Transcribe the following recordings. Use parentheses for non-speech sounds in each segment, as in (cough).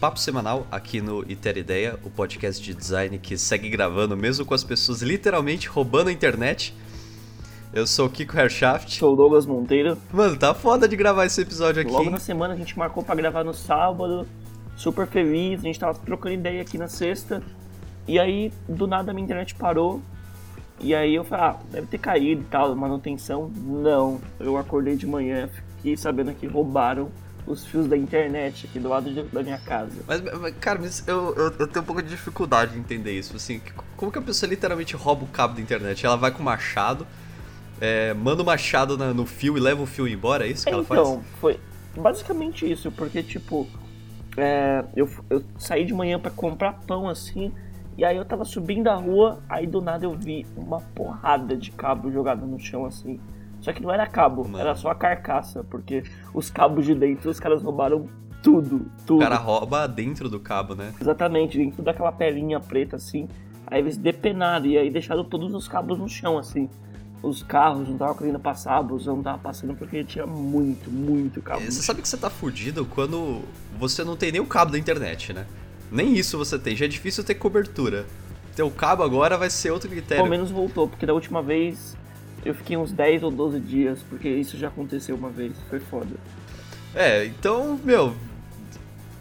Papo Semanal aqui no Iter Ideia, o podcast de design que segue gravando mesmo com as pessoas literalmente roubando a internet. Eu sou o Kiko Herschaft. Sou o Douglas Monteiro. Mano, tá foda de gravar esse episódio aqui. Logo na semana a gente marcou para gravar no sábado, super feliz, a gente tava trocando ideia aqui na sexta. E aí, do nada, minha internet parou. E aí eu falei, ah, deve ter caído e tal, manutenção. Não, eu acordei de manhã, fiquei sabendo que roubaram os fios da internet aqui do lado de, da minha casa. Mas, mas cara, mas eu, eu, eu, tenho um pouco de dificuldade em entender isso. Assim, como que a pessoa literalmente rouba o cabo da internet? Ela vai com o machado, é, manda o machado na, no fio e leva o fio embora, é isso que ela faz? Então, foi basicamente isso, porque tipo, é, eu, eu saí de manhã para comprar pão assim. E aí eu tava subindo a rua, aí do nada eu vi uma porrada de cabo jogado no chão assim. Só que não era cabo, Mano. era só a carcaça, porque os cabos de dentro os caras roubaram tudo, tudo. O cara rouba dentro do cabo, né? Exatamente, dentro daquela pelinha preta assim. Aí eles depenaram e aí deixaram todos os cabos no chão assim. Os carros não estavam querendo passar, a busão não tava passando porque tinha muito, muito cabo. Você sabe que você tá fudido quando você não tem nem o cabo da internet, né? Nem isso você tem, já é difícil ter cobertura. Ter o cabo agora vai ser outro critério. Pelo menos voltou, porque da última vez eu fiquei uns 10 ou 12 dias, porque isso já aconteceu uma vez, foi foda. É, então, meu,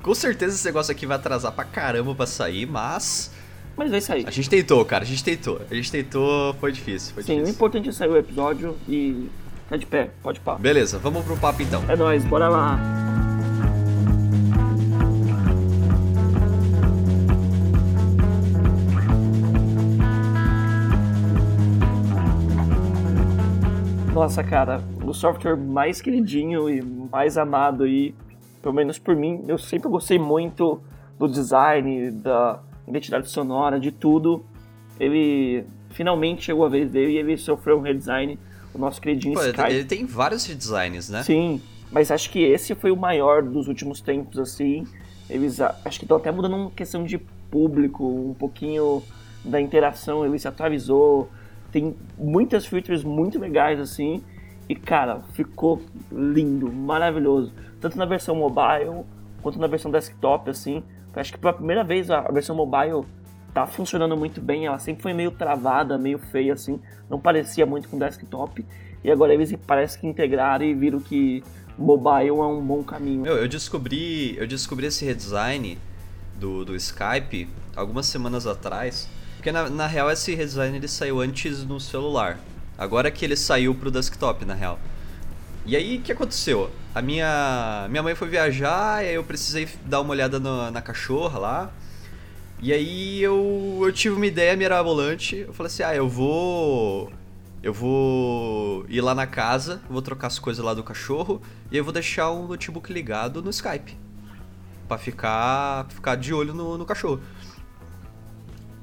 com certeza esse negócio aqui vai atrasar pra caramba pra sair, mas. Mas vai sair. A gente tentou, cara, a gente tentou. A gente tentou, foi difícil, foi Sim, difícil. o importante é sair o episódio e tá de pé, pode papo. Beleza, vamos pro papo então. É nóis, bora lá. Nossa, cara, o software mais queridinho e mais amado aí, pelo menos por mim, eu sempre gostei muito do design, da identidade sonora, de tudo. Ele finalmente chegou a vez dele e ele sofreu um redesign, o nosso queridinho Pô, Sky. Ele tem vários redesigns, né? Sim, mas acho que esse foi o maior dos últimos tempos, assim. Eles acho que estão até mudando uma questão de público, um pouquinho da interação, ele se atualizou, tem muitas features muito legais assim. E cara, ficou lindo, maravilhoso. Tanto na versão mobile quanto na versão desktop, assim. Acho que pela primeira vez a versão mobile tá funcionando muito bem. Ela sempre foi meio travada, meio feia, assim. Não parecia muito com desktop. E agora eles parecem que integraram e viram que mobile é um bom caminho. Eu descobri, eu descobri esse redesign do, do Skype algumas semanas atrás. Porque na, na real esse redesign ele saiu antes no celular. Agora que ele saiu pro desktop, na real. E aí, o que aconteceu? A minha, minha mãe foi viajar, e aí eu precisei dar uma olhada no, na cachorra lá. E aí eu, eu tive uma ideia mirabolante. Eu falei assim, ah, eu vou... Eu vou ir lá na casa, vou trocar as coisas lá do cachorro e eu vou deixar o notebook ligado no Skype. Pra ficar, ficar de olho no, no cachorro.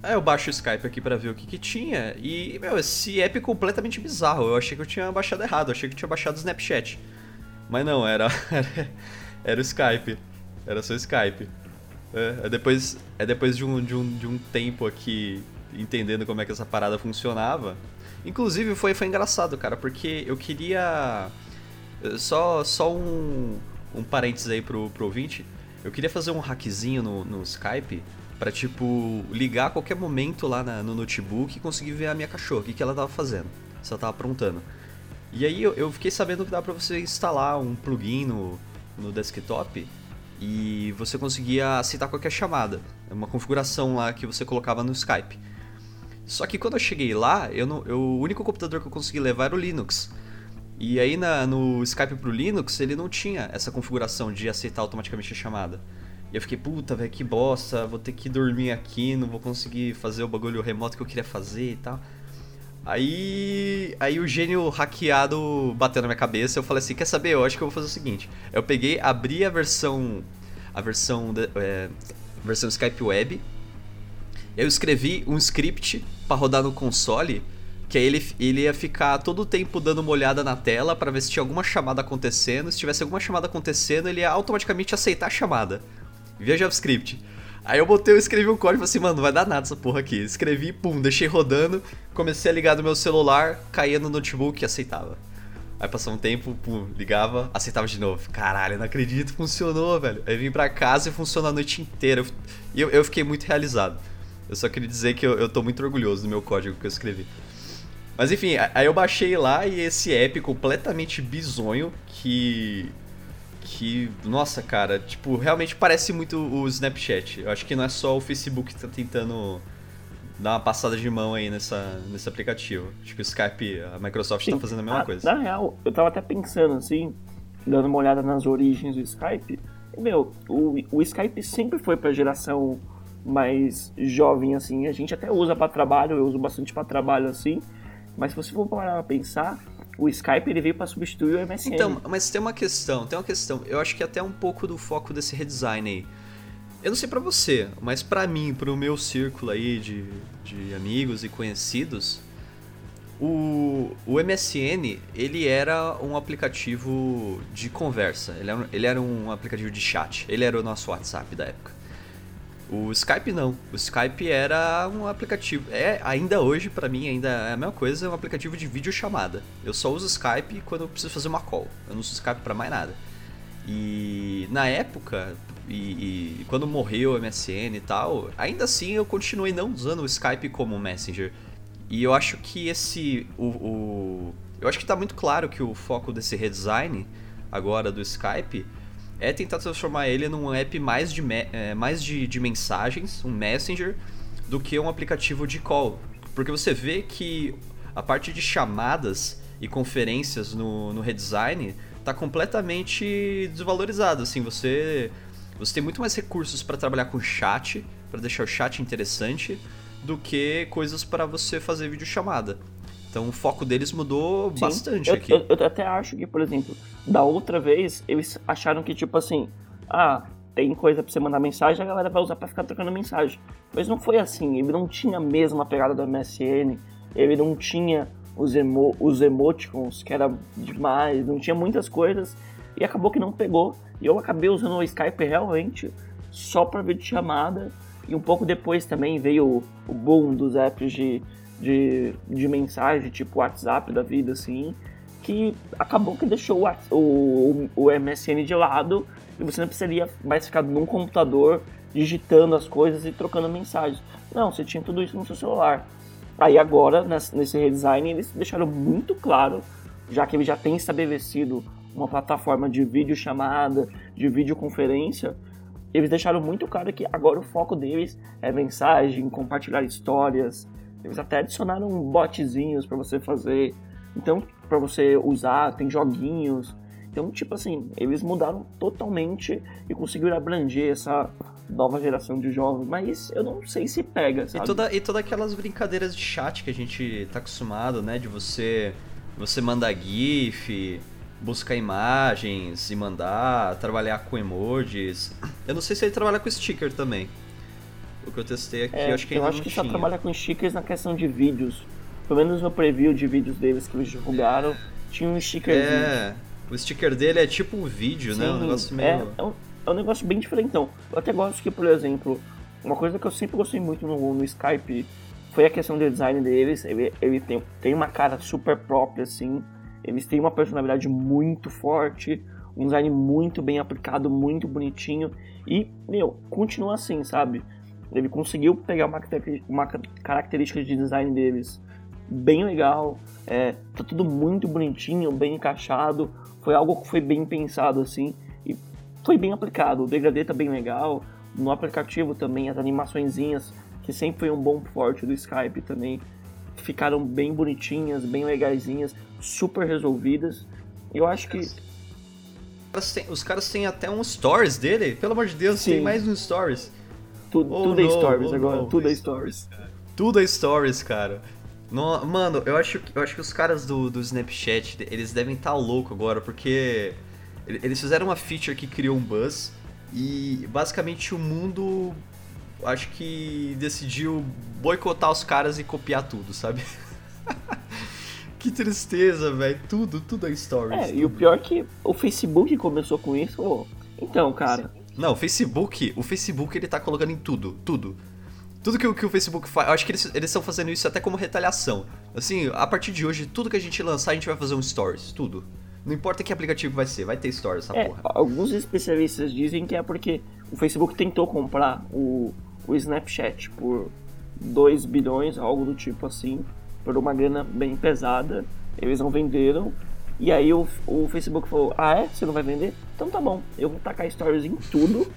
Aí eu baixo o Skype aqui para ver o que que tinha e, meu, esse app é completamente bizarro. Eu achei que eu tinha baixado errado, eu achei que eu tinha baixado o Snapchat. Mas não, era, (laughs) era, era o Skype. Era só o Skype. É, é, depois, é depois de um, de, um, de um tempo aqui entendendo como é que essa parada funcionava. Inclusive foi, foi engraçado, cara, porque eu queria. Só, só um, um parênteses aí pro, pro ouvinte. Eu queria fazer um hackzinho no, no Skype para tipo, ligar a qualquer momento lá na, no notebook e conseguir ver a minha cachorra, o que, que ela tava fazendo, se ela tava aprontando. E aí eu, eu fiquei sabendo que dá pra você instalar um plugin no, no desktop e você conseguia aceitar qualquer chamada. É uma configuração lá que você colocava no Skype. Só que quando eu cheguei lá, eu não, eu, o único computador que eu consegui levar era o Linux. E aí na, no Skype pro Linux ele não tinha essa configuração de aceitar automaticamente a chamada. E eu fiquei, puta, velho, que bosta, vou ter que dormir aqui, não vou conseguir fazer o bagulho remoto que eu queria fazer e tal. Aí, aí o gênio hackeado bateu na minha cabeça. Eu falei assim: quer saber? Eu acho que eu vou fazer o seguinte. Eu peguei, abri a versão. A versão. De, é, versão Skype Web. Eu escrevi um script para rodar no console. Que aí ele, ele ia ficar todo o tempo dando uma olhada na tela para ver se tinha alguma chamada acontecendo. Se tivesse alguma chamada acontecendo, ele ia automaticamente aceitar a chamada via JavaScript. Aí eu botei, eu escrevi um código e falei assim, mano, não vai dar nada essa porra aqui. Escrevi, pum, deixei rodando, comecei a ligar no meu celular, caía no notebook e aceitava. Aí passou um tempo, pum, ligava, aceitava de novo. Caralho, não acredito, funcionou, velho. Aí vim pra casa e funcionou a noite inteira. E eu, eu, fiquei muito realizado. Eu só queria dizer que eu, eu tô muito orgulhoso do meu código que eu escrevi. Mas enfim, aí eu baixei lá e esse app completamente bizonho que. Que. Nossa, cara, tipo, realmente parece muito o Snapchat. Eu acho que não é só o Facebook que tá tentando dar uma passada de mão aí nessa, nesse aplicativo. Acho que o Skype, a Microsoft tá Sim. tá fazendo a mesma ah, coisa. Na real, eu tava até pensando assim, dando uma olhada nas origens do Skype. Meu, o, o Skype sempre foi pra geração mais jovem, assim. A gente até usa para trabalho, eu uso bastante para trabalho, assim. Mas se você for parar pra pensar, o Skype ele veio para substituir o MSN. Então, mas tem uma questão, tem uma questão. Eu acho que até um pouco do foco desse redesign aí. Eu não sei para você, mas para mim, pro meu círculo aí de, de amigos e conhecidos, o, o MSN, ele era um aplicativo de conversa. Ele era, ele era um aplicativo de chat. Ele era o nosso WhatsApp da época. O Skype não. O Skype era um aplicativo. É, ainda hoje, para mim, ainda é a mesma coisa, é um aplicativo de videochamada. Eu só uso Skype quando eu preciso fazer uma call. Eu não uso Skype para mais nada. E na época, e, e, quando morreu o MSN e tal, ainda assim eu continuei não usando o Skype como Messenger. E eu acho que esse. O, o, eu acho que tá muito claro que o foco desse redesign agora do Skype é tentar transformar ele num app mais de, é, mais de, de mensagens, um Messenger, do que um aplicativo de call. Porque você vê que a parte de chamadas e conferências no, no redesign tá completamente desvalorizado. Assim, você você tem muito mais recursos para trabalhar com chat, para deixar o chat interessante, do que coisas para você fazer videochamada. Então o foco deles mudou Sim, bastante eu, aqui. Eu, eu, até acho que, por exemplo, da outra vez, eles acharam que, tipo assim, ah, tem coisa pra você mandar mensagem, a galera vai usar pra ficar trocando mensagem. Mas não foi assim, ele não tinha a mesma pegada do MSN, ele não tinha os, emo os emoticons, que era demais, não tinha muitas coisas, e acabou que não pegou. E eu acabei usando o Skype realmente só para chamada E um pouco depois também veio o, boom dos apps de, de, de mensagem, tipo WhatsApp da vida, assim, que acabou que deixou o, o, o MSN de lado e você não precisaria mais ficar num computador digitando as coisas e trocando mensagens. Não, você tinha tudo isso no seu celular. Aí agora, nesse redesign, eles deixaram muito claro, já que ele já tem estabelecido uma plataforma de videochamada, de videoconferência, eles deixaram muito claro que agora o foco deles é mensagem, compartilhar histórias. Eles até adicionaram botzinhos para você fazer. Então, para você usar, tem joguinhos. Então, tipo assim, eles mudaram totalmente e conseguiram abranger essa nova geração de jovens, mas eu não sei se pega, sabe? E, toda, e todas aquelas brincadeiras de chat que a gente tá acostumado, né? De você, você mandar GIF, buscar imagens e mandar, trabalhar com emojis. Eu não sei se ele trabalha com sticker também. O que eu testei aqui, é, eu acho que Eu acho que tinha. só trabalha com stickers na questão de vídeos. Pelo menos no preview de vídeos deles que eles divulgaram, tinha um sticker. É, o sticker dele é tipo um vídeo, Sim, né? Um negócio meio. É, é, um, é um negócio bem diferente. Então, eu até gosto que, por exemplo, uma coisa que eu sempre gostei muito no, no Skype foi a questão do design deles. Ele, ele tem, tem uma cara super própria, assim. Eles têm uma personalidade muito forte, um design muito bem aplicado, muito bonitinho. E, meu, continua assim, sabe? Ele conseguiu pegar uma, uma característica de design deles bem legal, é, tá tudo muito bonitinho, bem encaixado. Foi algo que foi bem pensado assim e foi bem aplicado. O degradê tá bem legal. No aplicativo também, as animaçõezinhas, que sempre foi um bom forte do Skype também, ficaram bem bonitinhas, bem legaisinhas, super resolvidas. Eu acho que. Os caras têm até um stories dele, pelo amor de Deus, Sim. tem mais um stories. Tudo, oh, tudo é stories oh, agora, tudo é stories. Tudo é stories, cara. No, mano, eu acho, eu acho que os caras do, do Snapchat, eles devem estar tá louco agora, porque eles fizeram uma feature que criou um buzz e basicamente o mundo acho que decidiu boicotar os caras e copiar tudo, sabe? (laughs) que tristeza, velho. Tudo, tudo é stories. É, tudo. e o pior é que o Facebook começou com isso. Oh, então, cara. Não, o Facebook, o Facebook ele tá colocando em tudo, tudo. Tudo que, que o Facebook faz, eu acho que eles estão fazendo isso até como retaliação. Assim, a partir de hoje, tudo que a gente lançar, a gente vai fazer um stories, tudo. Não importa que aplicativo vai ser, vai ter stories essa é, porra. Alguns especialistas dizem que é porque o Facebook tentou comprar o, o Snapchat por 2 bilhões, algo do tipo assim, por uma grana bem pesada. Eles não venderam. E aí o, o Facebook falou: Ah, é? Você não vai vender? Então tá bom, eu vou tacar stories em tudo.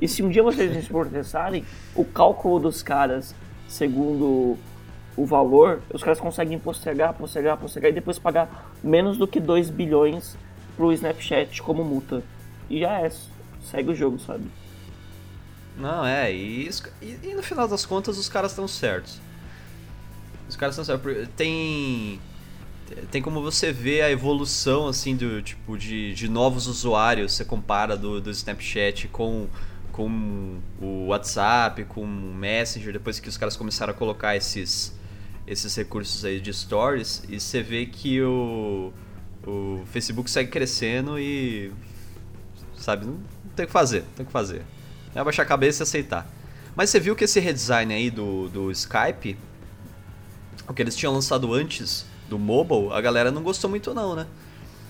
E se um dia vocês se processarem, o cálculo dos caras, segundo o valor, os caras conseguem postergar, postergar, postergar e depois pagar menos do que 2 bilhões pro Snapchat como multa. E já é, segue o jogo, sabe? Não, é, e, e, e no final das contas os caras estão certos. Os caras estão certos. Tem. Tem como você ver a evolução assim do tipo de, de novos usuários, você compara do, do Snapchat com, com o WhatsApp, com o Messenger, depois que os caras começaram a colocar esses, esses recursos aí de stories e você vê que o, o Facebook segue crescendo e sabe, não tem o que fazer, tem o que fazer. É baixar a cabeça e aceitar. Mas você viu que esse redesign aí do, do Skype, o que eles tinham lançado antes do mobile, a galera não gostou muito não, né?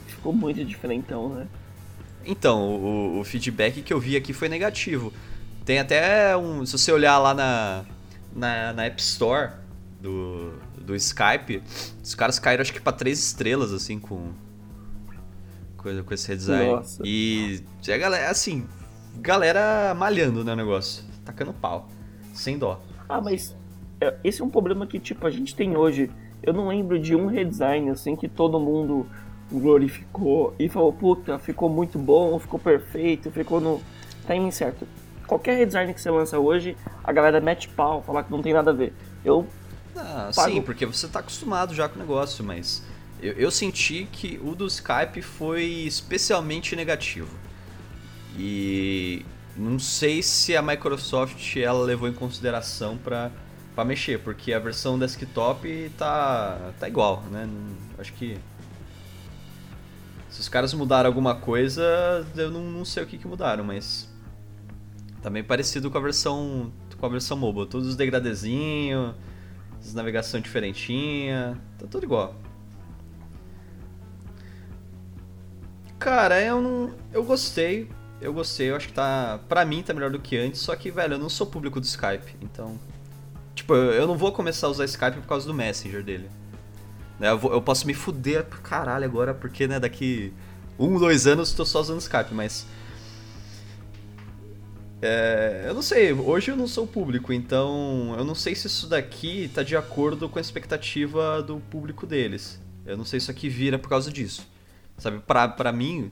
Ficou muito diferentão, né? Então, o, o feedback que eu vi aqui foi negativo. Tem até um. Se você olhar lá na, na, na App Store, do, do Skype, os caras caíram acho que pra três estrelas, assim, com, com, com esse redesign. Nossa. E a galera, assim, galera malhando né, o negócio, tacando pau, sem dó. Ah, mas é, esse é um problema que, tipo, a gente tem hoje. Eu não lembro de um redesign, assim, que todo mundo glorificou e falou, puta, ficou muito bom, ficou perfeito, ficou no timing certo. Qualquer redesign que você lança hoje, a galera mete pau, fala que não tem nada a ver. Eu ah, pago... Sim, porque você está acostumado já com o negócio, mas eu, eu, senti que o do Skype foi especialmente negativo. E não sei se a Microsoft ela levou em consideração para para mexer, porque a versão desktop tá tá igual, né? Acho que se os caras mudaram alguma coisa, eu não, não sei o que, que mudaram, mas tá parecido com a versão com a versão mobile, todos os degradezinhos, navegação diferentinha, tá tudo igual. Cara, eu não. Eu gostei. Eu gostei, eu acho que tá. Pra mim tá melhor do que antes, só que, velho, eu não sou público do Skype, então. Tipo, eu não vou começar a usar Skype por causa do Messenger dele. Né, eu, vou, eu posso me fuder pro caralho agora, porque, né, daqui um, dois anos tô só usando Skype, mas é, eu não sei, hoje eu não sou público, então eu não sei se isso daqui está de acordo com a expectativa do público deles. Eu não sei se isso aqui vira por causa disso. Sabe, pra, pra mim,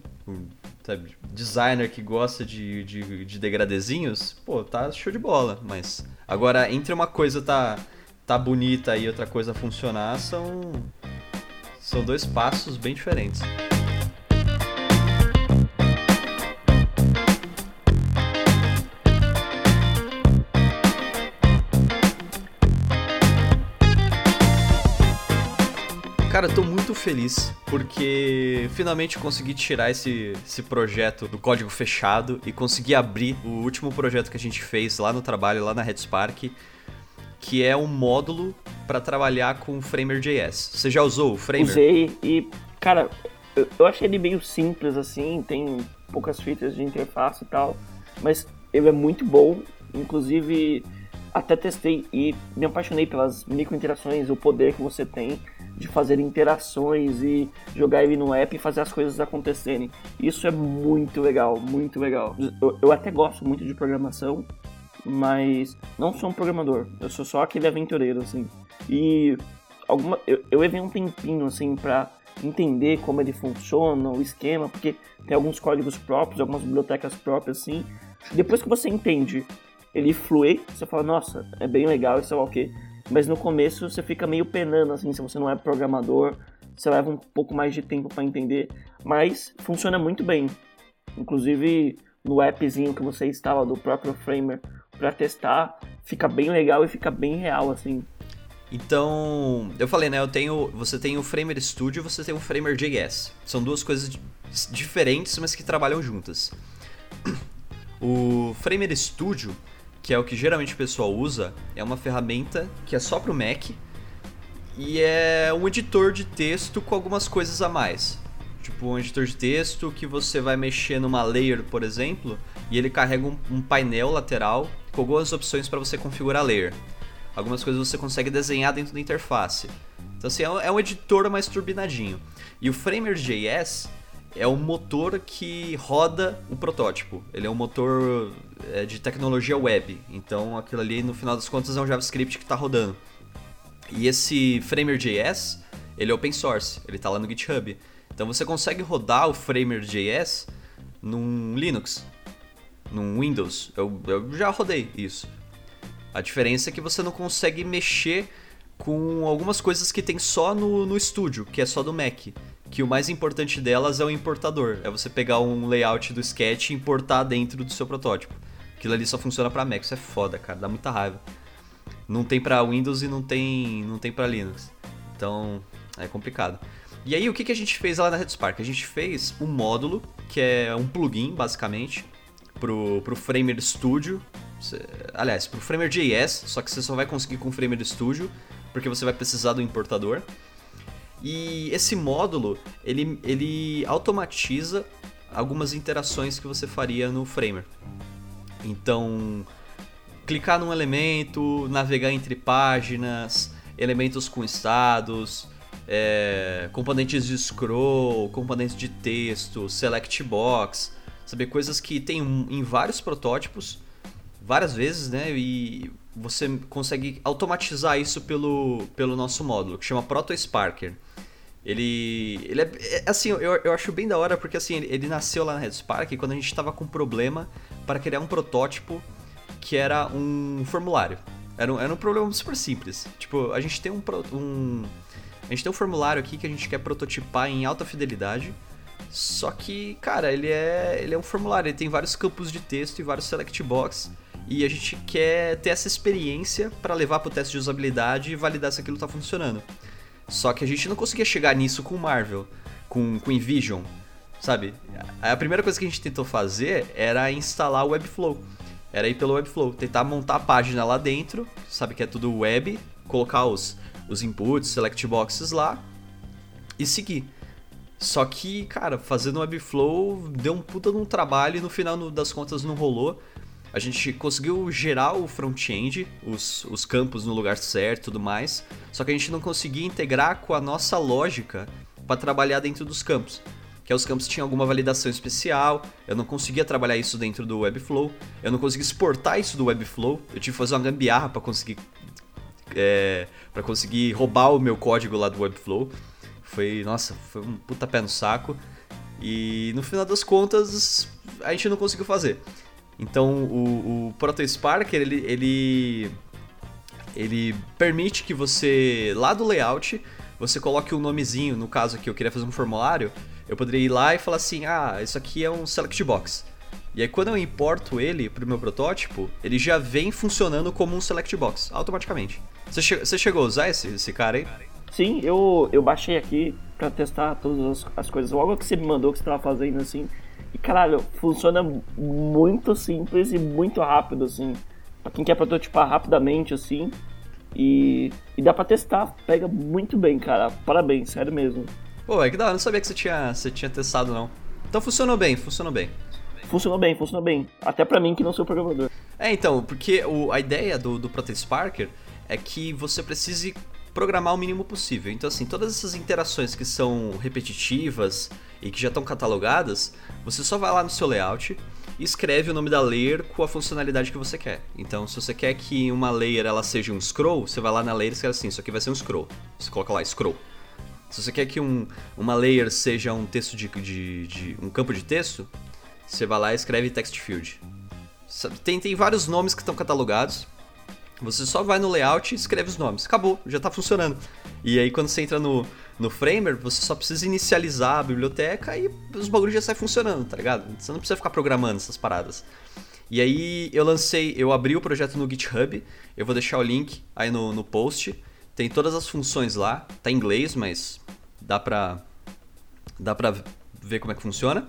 sabe, designer que gosta de, de, de degradezinhos, pô, tá show de bola. Mas agora, entre uma coisa tá, tá bonita e outra coisa funcionar, são, são dois passos bem diferentes. Cara, tô muito feliz porque finalmente consegui tirar esse, esse projeto do código fechado e consegui abrir o último projeto que a gente fez lá no trabalho, lá na RedSpark, que é um módulo para trabalhar com Framer.js. Você já usou o Framer? Usei e, cara, eu achei ele meio simples assim, tem poucas features de interface e tal, mas ele é muito bom, inclusive até testei e me apaixonei pelas micro interações, o poder que você tem de fazer interações e jogar ele no app e fazer as coisas acontecerem. Isso é muito legal, muito legal. Eu, eu até gosto muito de programação, mas não sou um programador. Eu sou só aquele aventureiro, assim. E alguma, eu, eu levei um tempinho, assim, pra entender como ele funciona, o esquema, porque tem alguns códigos próprios, algumas bibliotecas próprias, assim. Depois que você entende, ele flui, você fala, nossa, é bem legal, isso é o quê? Mas no começo você fica meio penando, assim, se você não é programador, você leva um pouco mais de tempo para entender, mas funciona muito bem. Inclusive no appzinho que você instala do próprio Framer para testar, fica bem legal e fica bem real, assim. Então, eu falei, né? Eu tenho, você tem o Framer Studio, você tem o Framer JS. São duas coisas diferentes, mas que trabalham juntas. O Framer Studio que é o que geralmente o pessoal usa, é uma ferramenta que é só para o Mac e é um editor de texto com algumas coisas a mais. tipo um editor de texto que você vai mexer numa layer, por exemplo, e ele carrega um, um painel lateral com algumas opções para você configurar a layer. Algumas coisas você consegue desenhar dentro da interface. Então assim, é um é editor mais turbinadinho. E o Framer.js é o motor que roda o protótipo. Ele é um motor é, de tecnologia web. Então aquilo ali, no final das contas, é um JavaScript que está rodando. E esse Framer.js, ele é open source, ele está lá no GitHub. Então você consegue rodar o Framer.js num Linux, num Windows. Eu, eu já rodei isso. A diferença é que você não consegue mexer com algumas coisas que tem só no, no estúdio, que é só do Mac que o mais importante delas é o importador. É você pegar um layout do sketch e importar dentro do seu protótipo. Aquilo ali só funciona para Mac, isso é foda, cara, dá muita raiva. Não tem para Windows e não tem, não tem para Linux. Então, é complicado. E aí, o que, que a gente fez lá na RedSpark? A gente fez um módulo, que é um plugin, basicamente, pro, pro Framer Studio. Aliás, pro Framer.js, só que você só vai conseguir com o Framer Studio, porque você vai precisar do importador. E esse módulo, ele, ele automatiza algumas interações que você faria no Framer. Então, clicar num elemento, navegar entre páginas, elementos com estados, é, componentes de scroll, componentes de texto, select box, saber coisas que tem em vários protótipos, várias vezes, né? E você consegue automatizar isso pelo, pelo nosso módulo, que chama ProtoSparker. Ele, ele é, é, assim, eu, eu acho bem da hora porque assim, ele, ele nasceu lá na Red Spark quando a gente estava com problema para criar um protótipo que era um formulário. Era um, era um problema super simples. Tipo, a gente tem um, um a gente tem um formulário aqui que a gente quer prototipar em alta fidelidade. Só que, cara, ele é, ele é um formulário, ele tem vários campos de texto e vários select box e a gente quer ter essa experiência para levar para o teste de usabilidade e validar se aquilo está funcionando. Só que a gente não conseguia chegar nisso com Marvel, com, com Invision, sabe? A primeira coisa que a gente tentou fazer era instalar o Webflow. Era ir pelo Webflow, tentar montar a página lá dentro, sabe que é tudo web, colocar os, os inputs, select boxes lá e seguir. Só que, cara, fazendo Webflow deu um puta de um trabalho e no final das contas não rolou a gente conseguiu gerar o front-end, os, os campos no lugar certo e tudo mais, só que a gente não conseguia integrar com a nossa lógica para trabalhar dentro dos campos. Que é, os campos tinham alguma validação especial, eu não conseguia trabalhar isso dentro do Webflow, eu não conseguia exportar isso do Webflow, eu tive que fazer uma gambiarra para conseguir é, para conseguir roubar o meu código lá do Webflow. Foi, nossa, foi um puta pé no saco. E no final das contas, a gente não conseguiu fazer. Então o, o ProtoSparker ele, ele, ele permite que você, lá do layout, você coloque um nomezinho, no caso aqui eu queria fazer um formulário, eu poderia ir lá e falar assim, ah, isso aqui é um select box. E aí quando eu importo ele para o meu protótipo, ele já vem funcionando como um select box, automaticamente. Você, che você chegou a usar esse, esse cara aí? Sim, eu, eu baixei aqui para testar todas as, as coisas. Logo que você me mandou que você estava fazendo assim, e caralho, funciona muito simples e muito rápido, assim. Pra quem quer prototipar rapidamente, assim. E, e dá pra testar, pega muito bem, cara. Parabéns, sério mesmo. Pô, é que da hora, não sabia que você tinha, você tinha testado, não. Então funcionou bem, funcionou bem. Funcionou bem, funcionou bem. Até pra mim que não sou programador. É, então, porque o, a ideia do, do Sparker é que você precise programar o mínimo possível. Então, assim, todas essas interações que são repetitivas e que já estão catalogadas, você só vai lá no seu layout e escreve o nome da layer com a funcionalidade que você quer. Então, se você quer que uma layer ela seja um scroll, você vai lá na layer e escreve assim, isso aqui vai ser um scroll. Você coloca lá scroll. Se você quer que um, uma layer seja um texto de, de, de, um campo de texto, você vai lá e escreve text field. Tem, tem vários nomes que estão catalogados. Você só vai no layout e escreve os nomes. Acabou, já está funcionando. E aí quando você entra no, no Framer, você só precisa inicializar a biblioteca e os bagulhos já saem funcionando, tá ligado? Você não precisa ficar programando essas paradas. E aí eu lancei, eu abri o projeto no GitHub, eu vou deixar o link aí no, no post. Tem todas as funções lá, tá em inglês, mas dá pra, dá pra ver como é que funciona.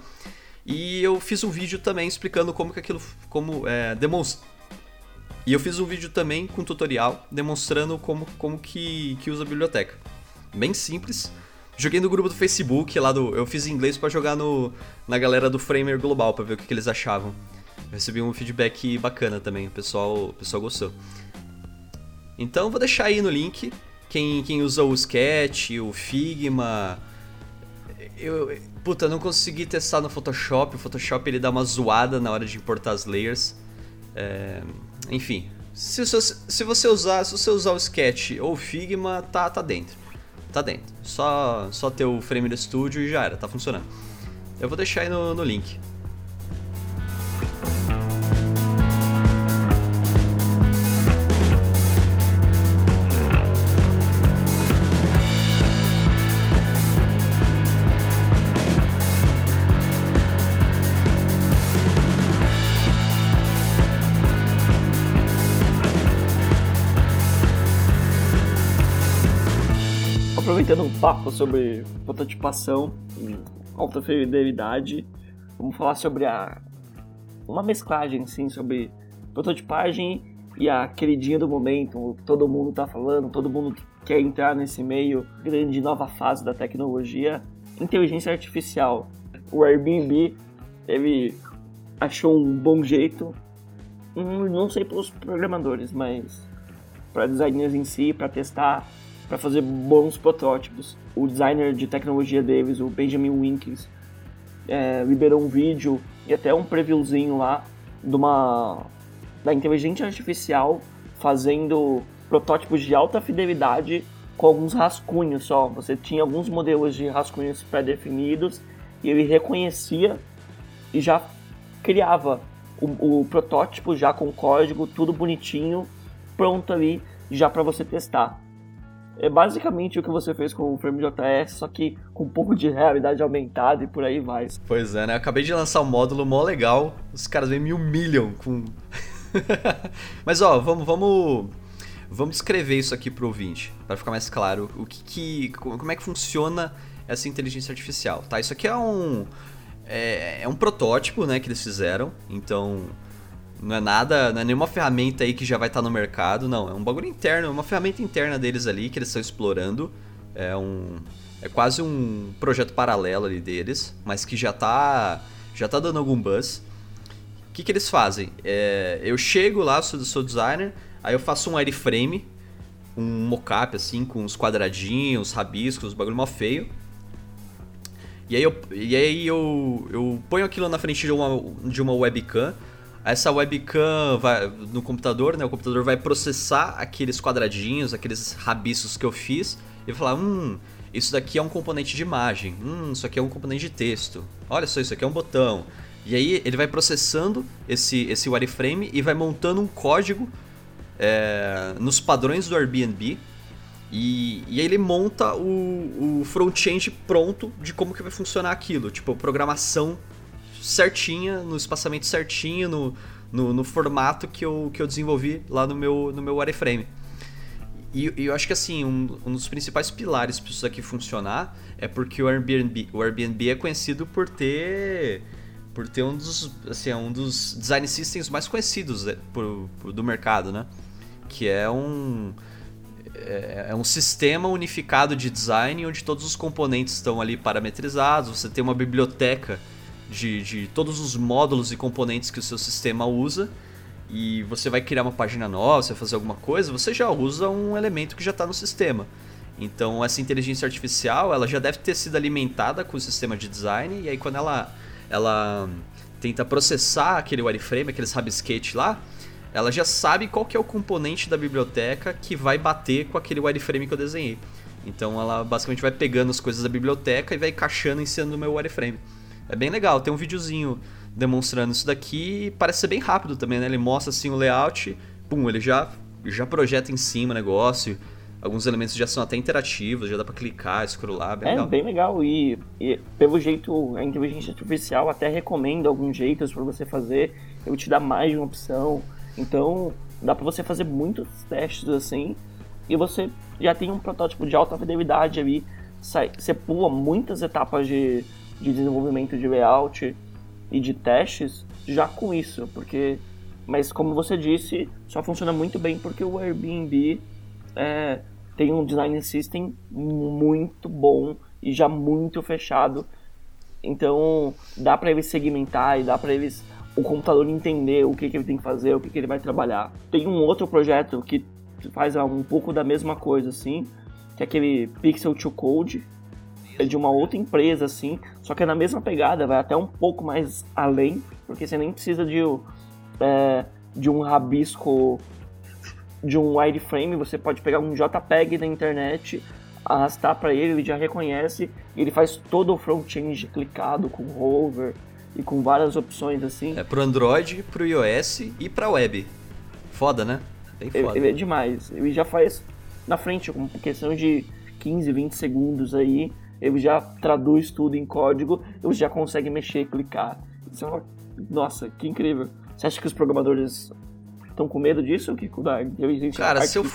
E eu fiz um vídeo também explicando como que aquilo, como é, demonstra e eu fiz um vídeo também com tutorial demonstrando como, como que, que usa a biblioteca. Bem simples, Joguei no grupo do Facebook lá do. Eu fiz em inglês para jogar no, na galera do Framer Global para ver o que, que eles achavam. recebi um feedback bacana também, o pessoal, o pessoal gostou. Então vou deixar aí no link quem, quem usa o Sketch, o Figma. Eu, puta, não consegui testar no Photoshop. O Photoshop ele dá uma zoada na hora de importar as layers. É, enfim, se, se, você usar, se você usar o Sketch ou o Figma, tá, tá dentro tá dentro. Só, só ter o frame do Studio e já era, tá funcionando. Eu vou deixar aí no, no link. Aproveitando um papo sobre prototipação e alta fidelidade, vamos falar sobre a uma mesclagem sim sobre prototipagem e a queridinha do momento, todo mundo tá falando, todo mundo quer entrar nesse meio, grande nova fase da tecnologia, inteligência artificial. O Airbnb ele achou um bom jeito, não sei para os programadores, mas para designers em si, para testar para fazer bons protótipos. O designer de tecnologia deles, o Benjamin Winkins, é, liberou um vídeo e até um previewzinho lá de uma da inteligência artificial fazendo protótipos de alta fidelidade com alguns rascunhos só. Você tinha alguns modelos de rascunhos pré-definidos e ele reconhecia e já criava o, o, protótipo já com código, tudo bonitinho, pronto ali já para você testar. É basicamente o que você fez com o FrameJS, só que com um pouco de realidade aumentada e por aí vai. Pois é, né? Eu acabei de lançar um módulo mó legal, os caras vêm me humilham com. (laughs) Mas ó, vamos, vamos, vamos descrever isso aqui pro ouvinte, para ficar mais claro o que, que, como é que funciona essa inteligência artificial, tá? Isso aqui é um é, é um protótipo, né, que eles fizeram. Então, não é nada, não é nenhuma ferramenta aí que já vai estar tá no mercado, não. É um bagulho interno, é uma ferramenta interna deles ali que eles estão explorando. É um. É quase um projeto paralelo ali deles, mas que já tá. Já tá dando algum buzz. O que, que eles fazem? É, eu chego lá, sou, sou designer, aí eu faço um wireframe, um mockup assim, com uns quadradinhos, rabiscos, bagulho mal feio. E aí eu, e aí eu, eu ponho aquilo na frente de uma, de uma webcam essa webcam vai, no computador, né? O computador vai processar aqueles quadradinhos, aqueles rabiços que eu fiz e falar, hum, isso daqui é um componente de imagem, hum, isso aqui é um componente de texto, olha só, isso aqui é um botão. E aí ele vai processando esse, esse wireframe e vai montando um código é, nos padrões do Airbnb. E, e aí ele monta o, o front-end pronto de como que vai funcionar aquilo, tipo programação certinha, no espaçamento certinho, no, no, no, formato que eu, que eu desenvolvi lá no meu, no meu wireframe. E, e eu acho que assim, um, um dos principais pilares para isso aqui funcionar é porque o Airbnb, o Airbnb é conhecido por ter por ter um dos, assim, é um dos design systems mais conhecidos é, por, por, do mercado, né? Que é um é, é um sistema unificado de design onde todos os componentes estão ali parametrizados, você tem uma biblioteca de, de todos os módulos e componentes que o seu sistema usa e você vai criar uma página nova, você vai fazer alguma coisa, você já usa um elemento que já está no sistema. Então essa inteligência artificial ela já deve ter sido alimentada com o sistema de design e aí quando ela, ela tenta processar aquele wireframe, aqueles rabisquete lá, ela já sabe qual que é o componente da biblioteca que vai bater com aquele wireframe que eu desenhei. Então ela basicamente vai pegando as coisas da biblioteca e vai encaixando em cima do meu wireframe. É bem legal, tem um videozinho demonstrando isso daqui e parece ser bem rápido também, né? Ele mostra assim o layout, pum, ele já, já projeta em cima o negócio. Alguns elementos já são até interativos, já dá pra clicar, scrollar, bem é, legal. bem legal. E, e, pelo jeito, a inteligência artificial até recomenda alguns jeitos para você fazer. Eu te dá mais de uma opção. Então, dá para você fazer muitos testes assim. E você já tem um protótipo de alta fidelidade ali. Sai, você pula muitas etapas de, de desenvolvimento de layout e de testes já com isso, porque mas como você disse, só funciona muito bem porque o Airbnb é, tem um design system muito bom e já muito fechado. Então dá para eles segmentar e dá para eles o computador entender o que, que ele tem que fazer, o que, que ele vai trabalhar. Tem um outro projeto que faz um pouco da mesma coisa assim, que é aquele Pixel to Code, é de uma outra empresa assim, só que é na mesma pegada, vai até um pouco mais além, porque você nem precisa de, é, de um rabisco de um wireframe, você pode pegar um JPEG da internet arrastar para ele, ele já reconhece, ele faz todo o front-end clicado com hover e com várias opções assim. É pro Android, pro iOS e pra web. Foda, né? Bem foda. Ele, ele é demais. Ele já faz na frente, com questão de 15, 20 segundos aí, ele já traduz tudo em código, ele já consegue mexer, clicar. Isso é uma... Nossa, que incrível. Você acha que os programadores estão com medo disso, Kiko? Da Cara, se eu,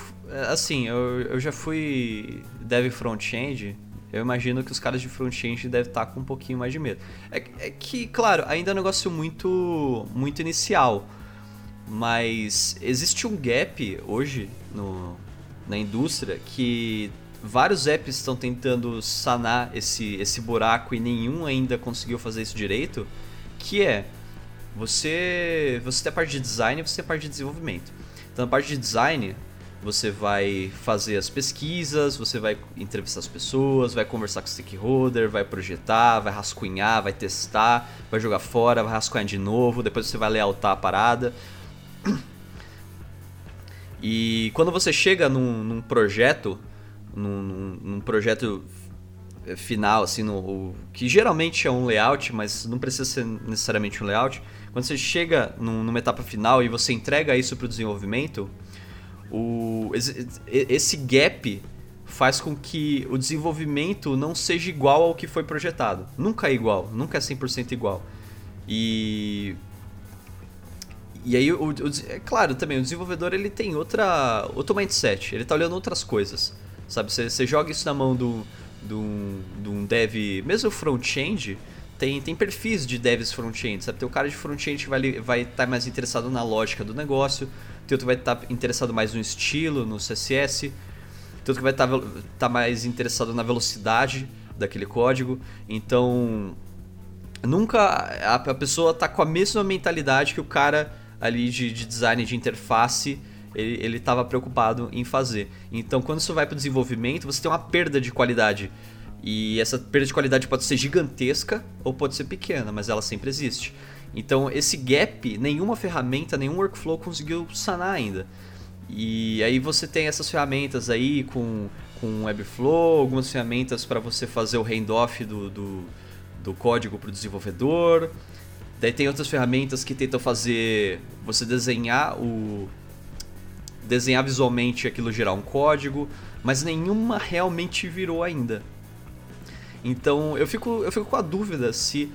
assim, eu, eu já fui dev front-end, eu imagino que os caras de front-end devem estar com um pouquinho mais de medo. É, é, que, claro, ainda é um negócio muito, muito inicial, mas existe um gap hoje no, na indústria que vários apps estão tentando sanar esse, esse buraco e nenhum ainda conseguiu fazer isso direito, que é você, você tem a parte de design e você tem a parte de desenvolvimento. Então, na parte de design, você vai fazer as pesquisas, você vai entrevistar as pessoas, vai conversar com o stakeholder, vai projetar, vai rascunhar, vai testar, vai jogar fora, vai rascunhar de novo, depois você vai lealtar a parada. E quando você chega num, num projeto, num, num, projeto final, assim, no, que geralmente é um layout, mas não precisa ser necessariamente um layout, quando você chega num, numa etapa final e você entrega isso para o desenvolvimento, o, esse gap faz com que o desenvolvimento não seja igual ao que foi projetado. Nunca é igual, nunca é 100% igual. E e aí, o, o, é claro, também o desenvolvedor ele tem outra, outro mindset, ele tá olhando outras coisas. Sabe, você, você joga isso na mão do, do, um dev, mesmo front-end, tem, tem perfis de devs front-end, sabe? Tem o cara de front-end que vai estar vai tá mais interessado na lógica do negócio, tem outro que vai estar tá interessado mais no estilo, no CSS, tem outro que vai estar tá, tá mais interessado na velocidade daquele código. Então, nunca a, a pessoa tá com a mesma mentalidade que o cara ali de, de design de interface ele estava preocupado em fazer. Então, quando isso vai para o desenvolvimento, você tem uma perda de qualidade e essa perda de qualidade pode ser gigantesca ou pode ser pequena, mas ela sempre existe. Então, esse gap, nenhuma ferramenta, nenhum workflow conseguiu sanar ainda. E aí você tem essas ferramentas aí com, com Webflow, algumas ferramentas para você fazer o handoff do, do, do código para o desenvolvedor. Daí tem outras ferramentas que tentam fazer você desenhar o desenhar visualmente aquilo gerar um código, mas nenhuma realmente virou ainda. Então eu fico, eu fico com a dúvida se,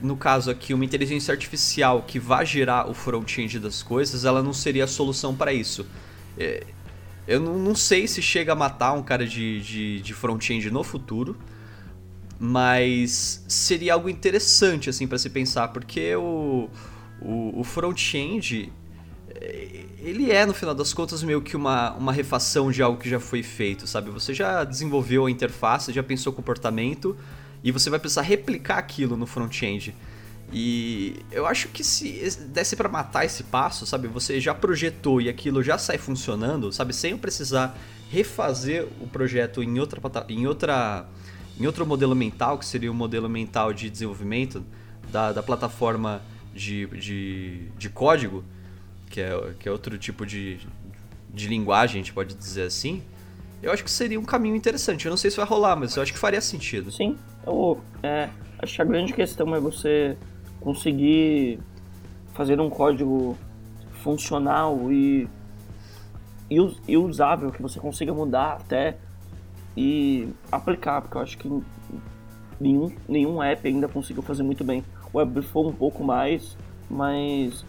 no caso aqui, uma inteligência artificial que vá gerar o front-end das coisas, ela não seria a solução para isso. É, eu não, sei se chega a matar um cara de, de, de front-end no futuro, mas seria algo interessante assim para se pensar, porque o, o, o front-end ele é, no final das contas, meio que uma, uma refação de algo que já foi feito, sabe? Você já desenvolveu a interface, já pensou o comportamento e você vai precisar replicar aquilo no front-end. E eu acho que se desse para matar esse passo, sabe? Você já projetou e aquilo já sai funcionando, sabe? Sem precisar refazer o projeto em outra em outra em outro modelo mental, que seria o modelo mental de desenvolvimento da, da plataforma de, de, de código que é, que é outro tipo de, de linguagem, a gente pode dizer assim, eu acho que seria um caminho interessante. Eu não sei se vai rolar, mas eu acho que faria sentido. Sim, eu é, acho que a grande questão é você conseguir fazer um código funcional e, e usável, que você consiga mudar até e aplicar, porque eu acho que nenhum, nenhum app ainda conseguiu fazer muito bem. O Webflow um pouco mais, mas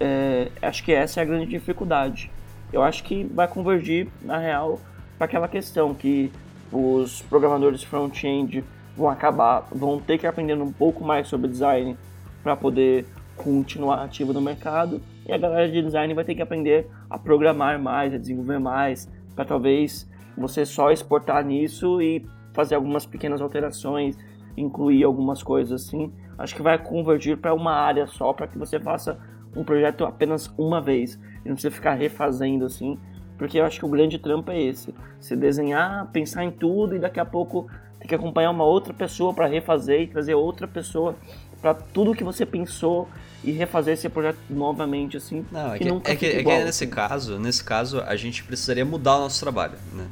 é, acho que essa é a grande dificuldade. Eu acho que vai convergir, na real, para aquela questão que os programadores front-end vão acabar, vão ter que aprender um pouco mais sobre design para poder continuar ativo no mercado, e a galera de design vai ter que aprender a programar mais, a desenvolver mais, para talvez você só exportar nisso e fazer algumas pequenas alterações, incluir algumas coisas assim. Acho que vai convergir para uma área só, para que você faça um projeto apenas uma vez e não precisa ficar refazendo assim, porque eu acho que o grande trampo é esse: você desenhar, pensar em tudo e daqui a pouco ter que acompanhar uma outra pessoa para refazer e trazer outra pessoa para tudo que você pensou e refazer esse projeto novamente assim. Não, é que, que é, que, é que nesse assim. caso, nesse caso a gente precisaria mudar o nosso trabalho, né?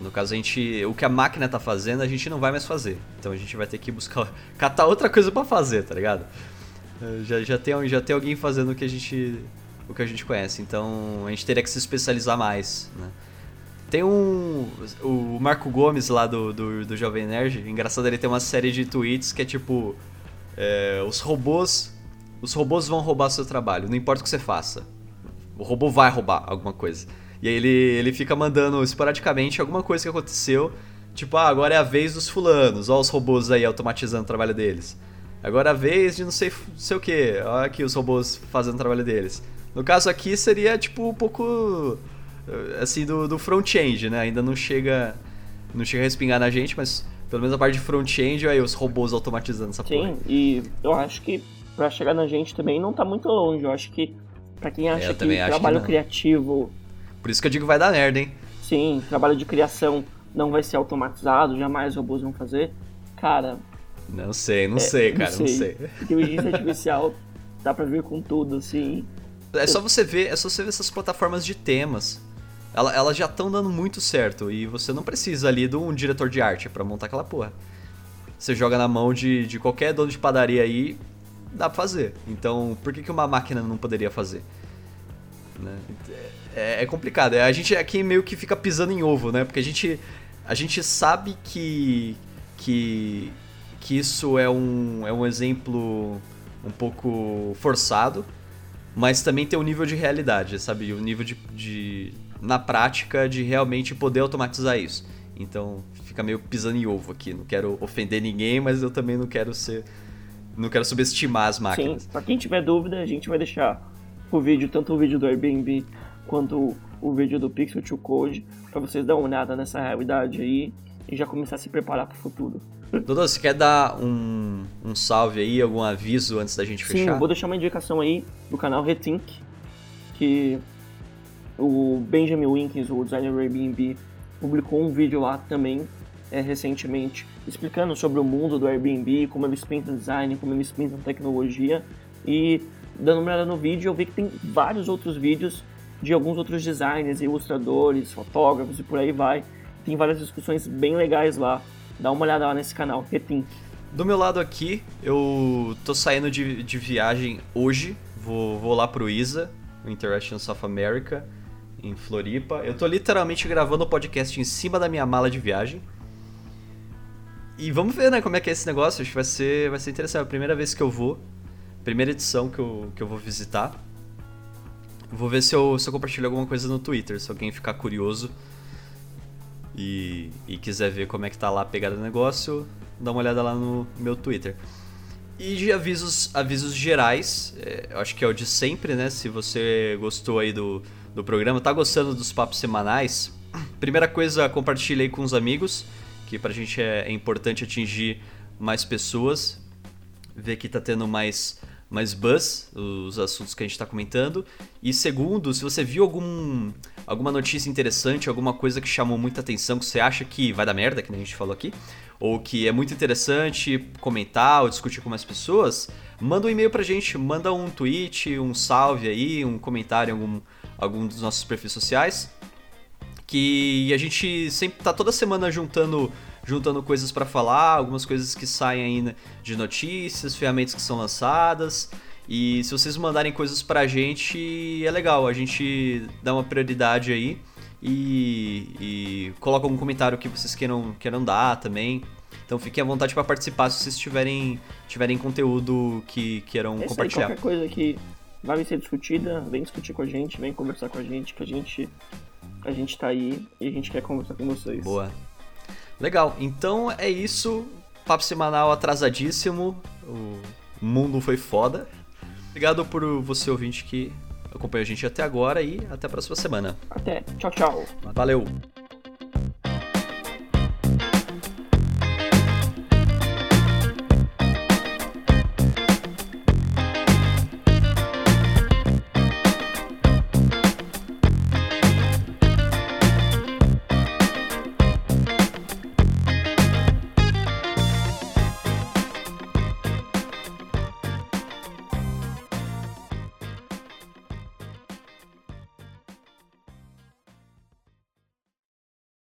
No caso, a gente. O que a máquina tá fazendo, a gente não vai mais fazer. Então a gente vai ter que buscar. (laughs) catar outra coisa para fazer, tá ligado? É, já, já, tem, já tem alguém fazendo o que a gente. o que a gente conhece. Então a gente teria que se especializar mais, né? Tem um. O Marco Gomes lá do, do, do Jovem Nerd, engraçado, ele tem uma série de tweets que é tipo. É, os robôs. Os robôs vão roubar seu trabalho, não importa o que você faça. O robô vai roubar alguma coisa. E aí ele, ele fica mandando esporadicamente alguma coisa que aconteceu. Tipo, ah, agora é a vez dos fulanos. Ó os robôs aí automatizando o trabalho deles. Agora é a vez de não sei, sei o que. Olha aqui os robôs fazendo o trabalho deles. No caso aqui seria tipo um pouco eh, assim do, do front-end, né? Ainda não chega não chega a respingar na gente, mas pelo menos a parte de front-end aí os robôs automatizando essa Sim, porra. Sim, e eu acho que para chegar na gente também não tá muito longe. Eu acho que para quem acha é, que trabalho que criativo por isso que eu digo que vai dar merda, hein? Sim, trabalho de criação não vai ser automatizado, jamais robôs vão fazer. Cara. Não sei, não é, sei, cara, não sei. Não sei. Inteligência artificial dá pra ver com tudo, assim. É só você ver, é só você ver essas plataformas de temas. Elas, elas já estão dando muito certo e você não precisa ali de um diretor de arte para montar aquela porra. Você joga na mão de, de qualquer dono de padaria aí, dá pra fazer. Então, por que, que uma máquina não poderia fazer? Né? é, é complicado. É, a gente aqui meio que fica pisando em ovo, né? Porque a gente, a gente sabe que, que, que isso é um, é um exemplo um pouco forçado, mas também tem um nível de realidade, sabe? O um nível de, de. na prática, de realmente poder automatizar isso. Então fica meio pisando em ovo aqui. Não quero ofender ninguém, mas eu também não quero ser. Não quero subestimar as máquinas. Sim, pra quem tiver dúvida, a gente vai deixar o vídeo, tanto o vídeo do Airbnb quanto o vídeo do Pixel to Code, para vocês dar uma olhada nessa realidade aí e já começar a se preparar para o futuro. Dodô, você quer dar um, um salve aí, algum aviso antes da gente fechar? Sim, vou deixar uma indicação aí do canal Rethink, que o Benjamin Winkins, o designer do Airbnb, publicou um vídeo lá também é, recentemente, explicando sobre o mundo do Airbnb, como eles pensam design, como eles pensam tecnologia. E dando uma olhada no vídeo, eu vi que tem vários outros vídeos de alguns outros designers, ilustradores, fotógrafos e por aí vai. Tem várias discussões bem legais lá. Dá uma olhada lá nesse canal, Retink. Do meu lado aqui, eu tô saindo de, de viagem hoje. Vou, vou lá pro ISA, o Interaction South America, em Floripa. Eu tô literalmente gravando o podcast em cima da minha mala de viagem. E vamos ver, né, como é que é esse negócio. Acho que vai ser, vai ser interessante. É a primeira vez que eu vou. Primeira edição que eu, que eu vou visitar. Vou ver se eu, se eu compartilho alguma coisa no Twitter, se alguém ficar curioso e, e quiser ver como é que tá lá a pegada do negócio, dá uma olhada lá no meu Twitter. E de avisos, avisos gerais, é, acho que é o de sempre, né? Se você gostou aí do, do programa, tá gostando dos papos semanais, (clears throat) primeira coisa, compartilhe aí com os amigos, que pra gente é, é importante atingir mais pessoas, ver que tá tendo mais mais buzz, os assuntos que a gente está comentando. E segundo, se você viu algum, alguma notícia interessante, alguma coisa que chamou muita atenção, que você acha que vai dar merda, que a gente falou aqui, ou que é muito interessante comentar ou discutir com mais pessoas, manda um e-mail pra gente, manda um tweet, um salve aí, um comentário em algum, algum dos nossos perfis sociais. Que a gente sempre tá toda semana juntando juntando coisas para falar, algumas coisas que saem ainda de notícias, ferramentas que são lançadas. E se vocês mandarem coisas pra gente, é legal, a gente dá uma prioridade aí e, e coloca algum comentário que vocês queiram, queiram dar também. Então fiquem à vontade para participar se vocês tiverem, tiverem conteúdo que queiram Esse compartilhar. Aí, qualquer coisa que vai ser discutida, vem discutir com a gente, vem conversar com a gente, que a gente a gente tá aí e a gente quer conversar com vocês. Boa. Legal, então é isso. Papo semanal atrasadíssimo. O mundo foi foda. Obrigado por você ouvinte que acompanhou a gente até agora e até a próxima semana. Até. Tchau, tchau. Valeu.